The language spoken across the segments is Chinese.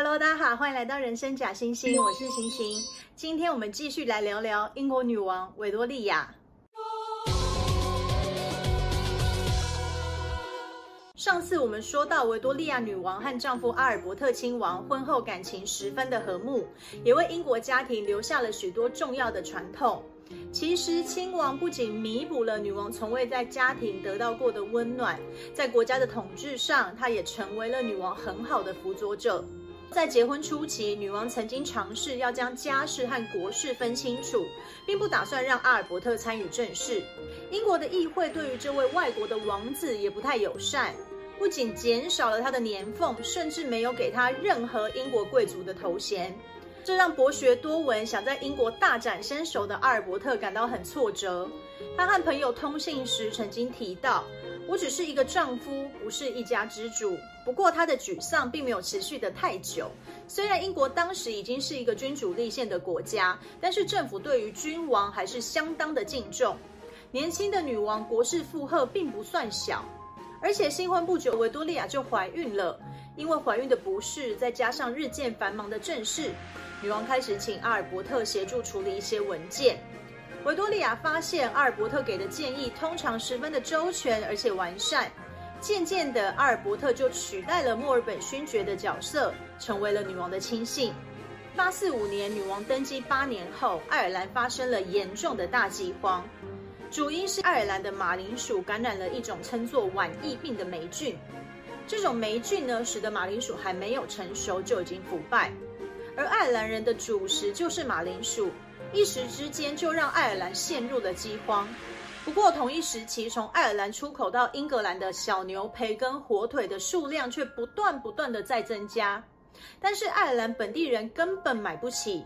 Hello，大家好，欢迎来到人生假星星，我是星星。今天我们继续来聊聊英国女王维多利亚。上次我们说到，维多利亚女王和丈夫阿尔伯特亲王婚后感情十分的和睦，也为英国家庭留下了许多重要的传统。其实，亲王不仅弥补了女王从未在家庭得到过的温暖，在国家的统治上，他也成为了女王很好的辅佐者。在结婚初期，女王曾经尝试要将家事和国事分清楚，并不打算让阿尔伯特参与政事。英国的议会对于这位外国的王子也不太友善，不仅减少了他的年俸，甚至没有给他任何英国贵族的头衔。这让博学多闻、想在英国大展身手的阿尔伯特感到很挫折。他和朋友通信时曾经提到：“我只是一个丈夫，不是一家之主。”不过，他的沮丧并没有持续得太久。虽然英国当时已经是一个君主立宪的国家，但是政府对于君王还是相当的敬重。年轻的女王国势负荷并不算小，而且新婚不久，维多利亚就怀孕了。因为怀孕的不适，再加上日渐繁忙的政事。女王开始请阿尔伯特协助处理一些文件。维多利亚发现阿尔伯特给的建议通常十分的周全而且完善。渐渐的，阿尔伯特就取代了墨尔本勋爵的角色，成为了女王的亲信。八四五年，女王登基八年后，爱尔兰发生了严重的大饥荒，主因是爱尔兰的马铃薯感染了一种称作晚疫病的霉菌。这种霉菌呢，使得马铃薯还没有成熟就已经腐败。而爱尔兰人的主食就是马铃薯，一时之间就让爱尔兰陷入了饥荒。不过同一时期，从爱尔兰出口到英格兰的小牛、培根、火腿的数量却不断不断的在增加，但是爱尔兰本地人根本买不起。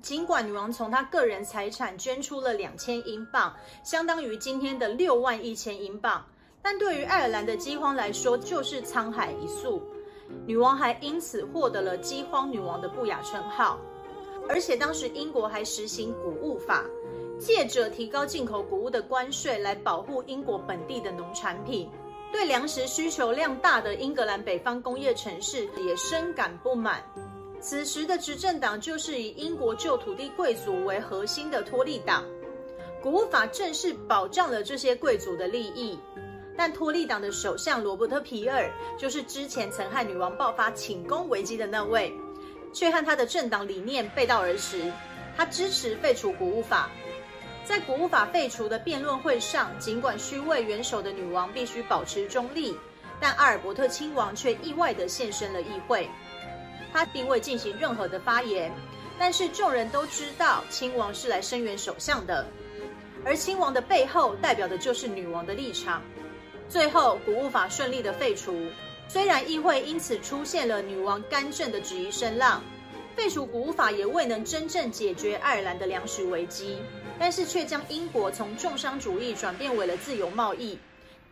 尽管女王从她个人财产捐出了两千英镑，相当于今天的六万一千英镑，但对于爱尔兰的饥荒来说，就是沧海一粟。女王还因此获得了“饥荒女王”的不雅称号，而且当时英国还实行谷物法，借着提高进口谷物的关税来保护英国本地的农产品。对粮食需求量大的英格兰北方工业城市也深感不满。此时的执政党就是以英国旧土地贵族为核心的托利党，谷物法正式保障了这些贵族的利益。但托利党的首相罗伯特·皮尔，就是之前曾和女王爆发寝宫危机的那位，却和他的政党理念背道而驰。他支持废除谷物法。在谷物法废除的辩论会上，尽管虚位元首的女王必须保持中立，但阿尔伯特亲王却意外地现身了议会。他并未进行任何的发言，但是众人都知道亲王是来声援首相的，而亲王的背后代表的就是女王的立场。最后，谷物法顺利的废除。虽然议会因此出现了女王干政的质疑声浪，废除谷物法也未能真正解决爱尔兰的粮食危机，但是却将英国从重商主义转变为了自由贸易，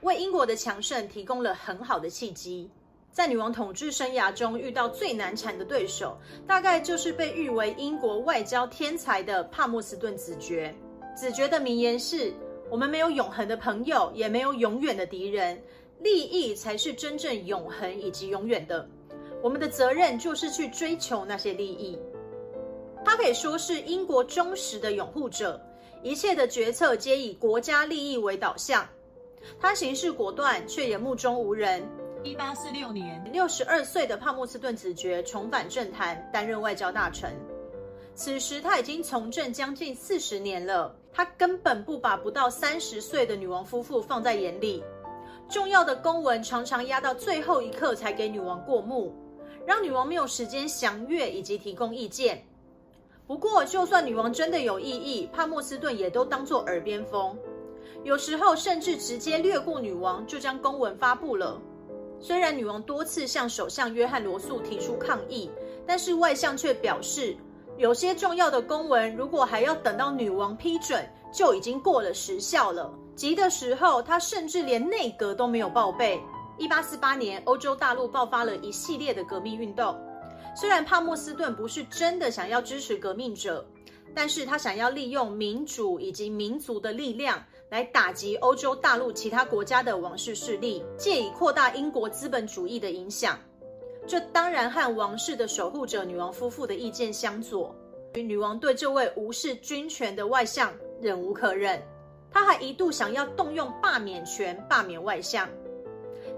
为英国的强盛提供了很好的契机。在女王统治生涯中遇到最难缠的对手，大概就是被誉为英国外交天才的帕默斯顿子爵。子爵的名言是，我们没有永恒的朋友，也没有永远的敌人，利益才是真正永恒以及永远的。我们的责任就是去追求那些利益。他可以说是英国忠实的拥护者，一切的决策皆以国家利益为导向。他行事果断，却也目中无人。一八四六年，六十二岁的帕默斯顿子爵重返政坛，担任外交大臣。此时他已经从政将近四十年了。他根本不把不到三十岁的女王夫妇放在眼里，重要的公文常常压到最后一刻才给女王过目，让女王没有时间详阅以及提供意见。不过，就算女王真的有异议，帕默斯顿也都当作耳边风，有时候甚至直接略过女王就将公文发布了。虽然女王多次向首相约翰罗素提出抗议，但是外相却表示。有些重要的公文，如果还要等到女王批准，就已经过了时效了。急的时候，他甚至连内阁都没有报备。一八四八年，欧洲大陆爆发了一系列的革命运动。虽然帕默斯顿不是真的想要支持革命者，但是他想要利用民主以及民族的力量来打击欧洲大陆其他国家的王室势力，借以扩大英国资本主义的影响。这当然和王室的守护者女王夫妇的意见相左。女王对这位无视军权的外相忍无可忍，她还一度想要动用罢免权罢免外相。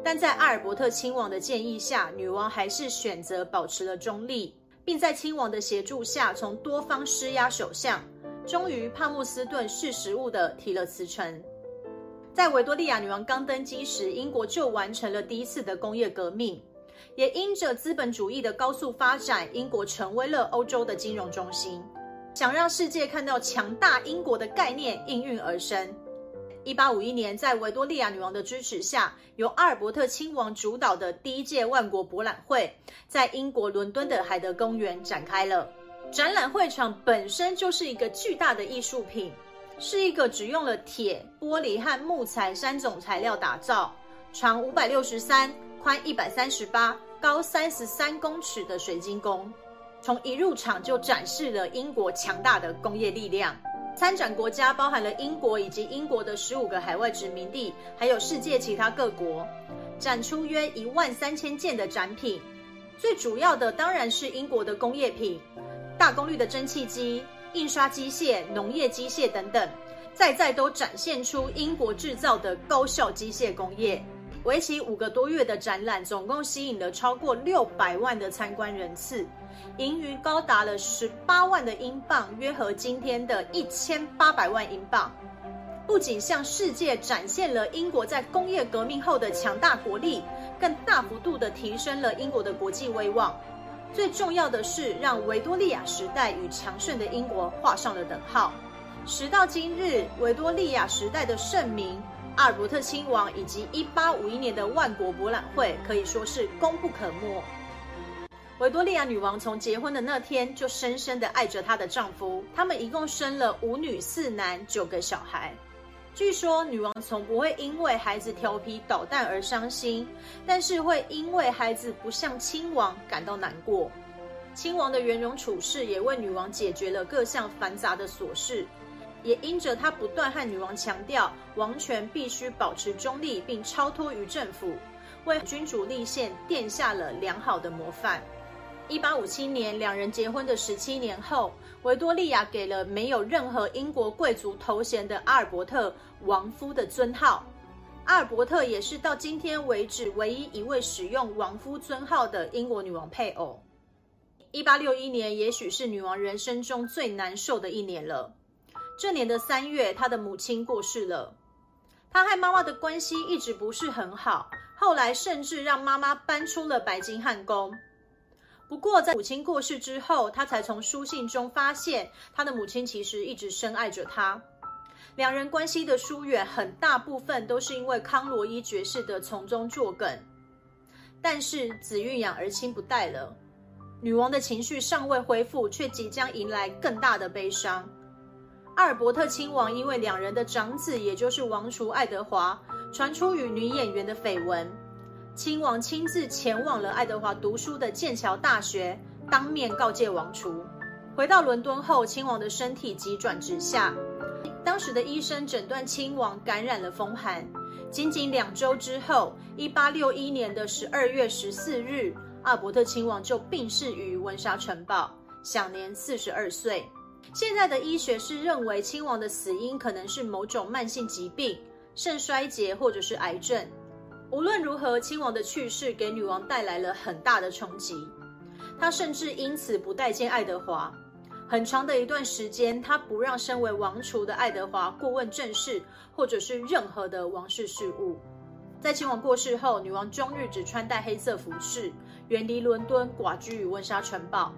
但在阿尔伯特亲王的建议下，女王还是选择保持了中立，并在亲王的协助下，从多方施压首相，终于帕默斯顿识时务的提了辞呈。在维多利亚女王刚登基时，英国就完成了第一次的工业革命，也因着资本主义的高速发展，英国成为了欧洲的金融中心。想让世界看到强大英国的概念应运而生。一八五一年，在维多利亚女王的支持下，由阿尔伯特亲王主导的第一届万国博览会，在英国伦敦的海德公园展开了。展览会场本身就是一个巨大的艺术品，是一个只用了铁、玻璃和木材三种材料打造，长五百六十三，宽一百三十八，高三十三公尺的水晶宫。从一入场就展示了英国强大的工业力量。参展国家包含了英国以及英国的十五个海外殖民地，还有世界其他各国，展出约一万三千件的展品。最主要的当然是英国的工业品，大功率的蒸汽机、印刷机械、农业机械等等，再再都展现出英国制造的高效机械工业。为期五个多月的展览，总共吸引了超过六百万的参观人次。盈余高达了十八万的英镑，约合今天的一千八百万英镑。不仅向世界展现了英国在工业革命后的强大国力，更大幅度地提升了英国的国际威望。最重要的是，让维多利亚时代与强盛的英国画上了等号。时到今日，维多利亚时代的盛名、阿尔伯特亲王以及一八五一年的万国博览会，可以说是功不可没。维多利亚女王从结婚的那天就深深地爱着她的丈夫，他们一共生了五女四男九个小孩。据说女王从不会因为孩子调皮捣蛋而伤心，但是会因为孩子不像亲王感到难过。亲王的圆融处事也为女王解决了各项繁杂的琐事，也因着他不断和女王强调王权必须保持中立并超脱于政府，为君主立宪奠下了良好的模范。一八五七年，两人结婚的十七年后，维多利亚给了没有任何英国贵族头衔的阿尔伯特王夫的尊号。阿尔伯特也是到今天为止唯一一位使用王夫尊号的英国女王配偶。一八六一年，也许是女王人生中最难受的一年了。这年的三月，她的母亲过世了。她和妈妈的关系一直不是很好，后来甚至让妈妈搬出了白金汉宫。不过，在母亲过世之后，他才从书信中发现，他的母亲其实一直深爱着他。两人关系的疏远，很大部分都是因为康罗伊爵士的从中作梗。但是，子欲养而亲不待了，女王的情绪尚未恢复，却即将迎来更大的悲伤。阿尔伯特亲王因为两人的长子，也就是王储爱德华，传出与女演员的绯闻。亲王亲自前往了爱德华读书的剑桥大学，当面告诫王储。回到伦敦后，亲王的身体急转直下。当时的医生诊断亲王感染了风寒。仅仅两周之后，一八六一年的十二月十四日，阿伯特亲王就病逝于温莎城堡，享年四十二岁。现在的医学是认为亲王的死因可能是某种慢性疾病、肾衰竭或者是癌症。无论如何，亲王的去世给女王带来了很大的冲击。她甚至因此不待见爱德华。很长的一段时间，她不让身为王储的爱德华过问政事，或者是任何的王室事务。在亲王过世后，女王终日只穿戴黑色服饰，远离伦敦，寡居于温莎城堡。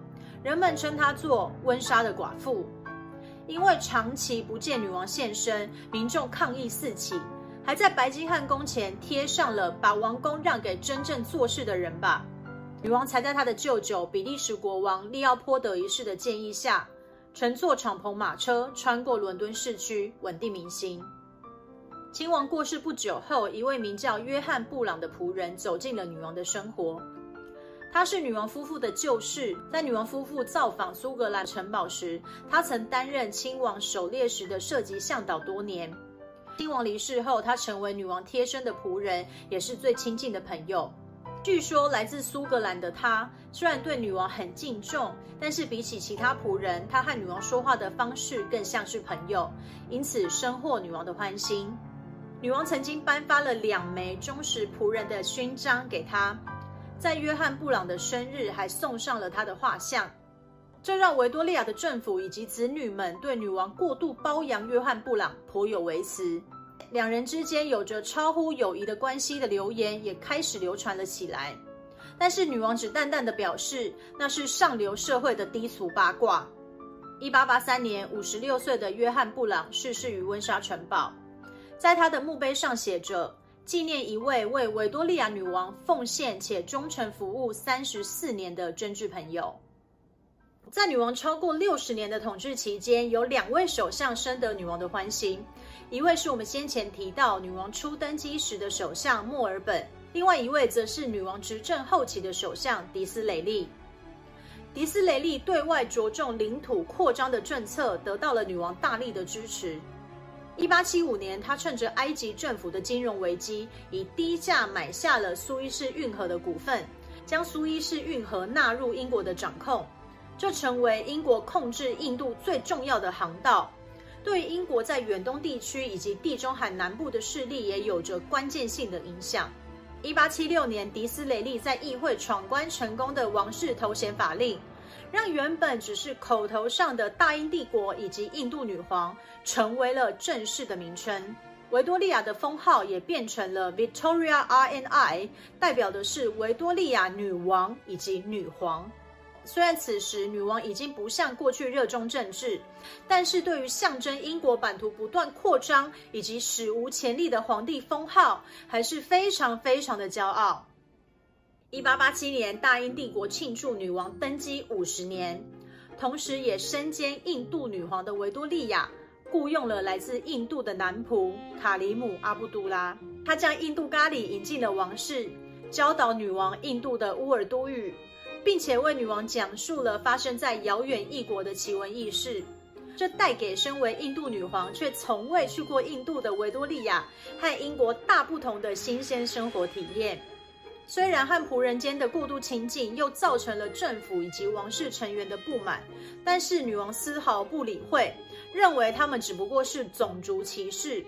人们称她做“温莎的寡妇”，因为长期不见女王现身，民众抗议四起。还在白金汉宫前贴上了“把王宫让给真正做事的人吧”。女王才在她的舅舅比利时国王利奥波德一世的建议下，乘坐敞篷马车穿过伦敦市区，稳定民心。亲王过世不久后，一位名叫约翰布朗的仆人走进了女王的生活。他是女王夫妇的旧识，在女王夫妇造访苏格兰城堡时，他曾担任亲王狩猎时的射击向导多年。亲王离世后，他成为女王贴身的仆人，也是最亲近的朋友。据说来自苏格兰的他，虽然对女王很敬重，但是比起其他仆人，他和女王说话的方式更像是朋友，因此深获女王的欢心。女王曾经颁发了两枚忠实仆人的勋章给他，在约翰布朗的生日还送上了他的画像。这让维多利亚的政府以及子女们对女王过度包养约翰布朗颇有微词。两人之间有着超乎友谊的关系的流言也开始流传了起来，但是女王只淡淡的表示那是上流社会的低俗八卦。一八八三年，五十六岁的约翰布朗逝世于温莎城堡，在他的墓碑上写着纪念一位为维多利亚女王奉献且忠诚服务三十四年的真挚朋友。在女王超过六十年的统治期间，有两位首相深得女王的欢心。一位是我们先前提到女王初登基时的首相墨尔本，另外一位则是女王执政后期的首相迪斯雷利。迪斯雷利对外着重领土扩张的政策得到了女王大力的支持。一八七五年，他趁着埃及政府的金融危机，以低价买下了苏伊士运河的股份，将苏伊士运河纳入英国的掌控，就成为英国控制印度最重要的航道。对英国在远东地区以及地中海南部的势力也有着关键性的影响。一八七六年，迪斯雷利在议会闯关成功的王室头衔法令，让原本只是口头上的大英帝国以及印度女皇成为了正式的名称。维多利亚的封号也变成了 Victoria RNI，代表的是维多利亚女王以及女皇。虽然此时女王已经不像过去热衷政治，但是对于象征英国版图不断扩张以及史无前例的皇帝封号，还是非常非常的骄傲。一八八七年，大英帝国庆祝女王登基五十年，同时也身兼印度女皇的维多利亚，雇佣了来自印度的男仆卡里姆阿布杜拉，他将印度咖喱引进了王室，教导女王印度的乌尔都语。并且为女王讲述了发生在遥远异国的奇闻异事，这带给身为印度女皇却从未去过印度的维多利亚和英国大不同的新鲜生活体验。虽然和仆人间的过度亲近又造成了政府以及王室成员的不满，但是女王丝毫不理会，认为他们只不过是种族歧视，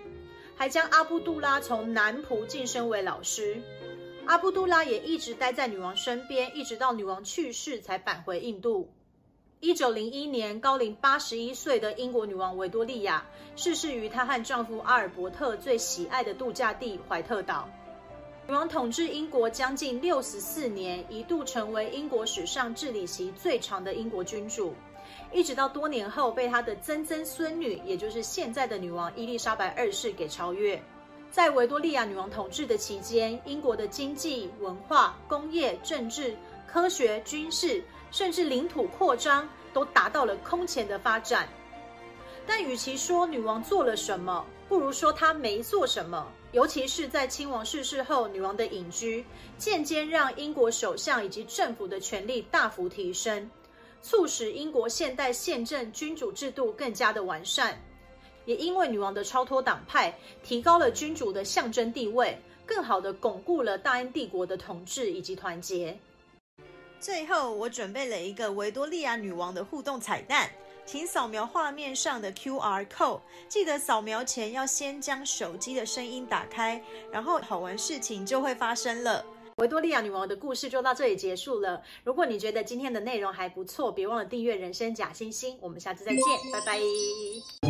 还将阿布杜拉从男仆晋升为老师。阿布杜拉也一直待在女王身边，一直到女王去世才返回印度。一九零一年，高龄八十一岁的英国女王维多利亚逝世于她和丈夫阿尔伯特最喜爱的度假地怀特岛。女王统治英国将近六十四年，一度成为英国史上治理期最长的英国君主，一直到多年后被她的曾曾孙女，也就是现在的女王伊丽莎白二世给超越。在维多利亚女王统治的期间，英国的经济、文化、工业、政治、科学、军事，甚至领土扩张，都达到了空前的发展。但与其说女王做了什么，不如说她没做什么。尤其是在亲王逝世后，女王的隐居，渐渐让英国首相以及政府的权力大幅提升，促使英国现代宪政君主制度更加的完善。也因为女王的超脱党派，提高了君主的象征地位，更好的巩固了大英帝国的统治以及团结。最后，我准备了一个维多利亚女王的互动彩蛋，请扫描画面上的 QR code，记得扫描前要先将手机的声音打开，然后好玩事情就会发生了。维多利亚女王的故事就到这里结束了。如果你觉得今天的内容还不错，别忘了订阅人生假星星。我们下次再见，拜拜。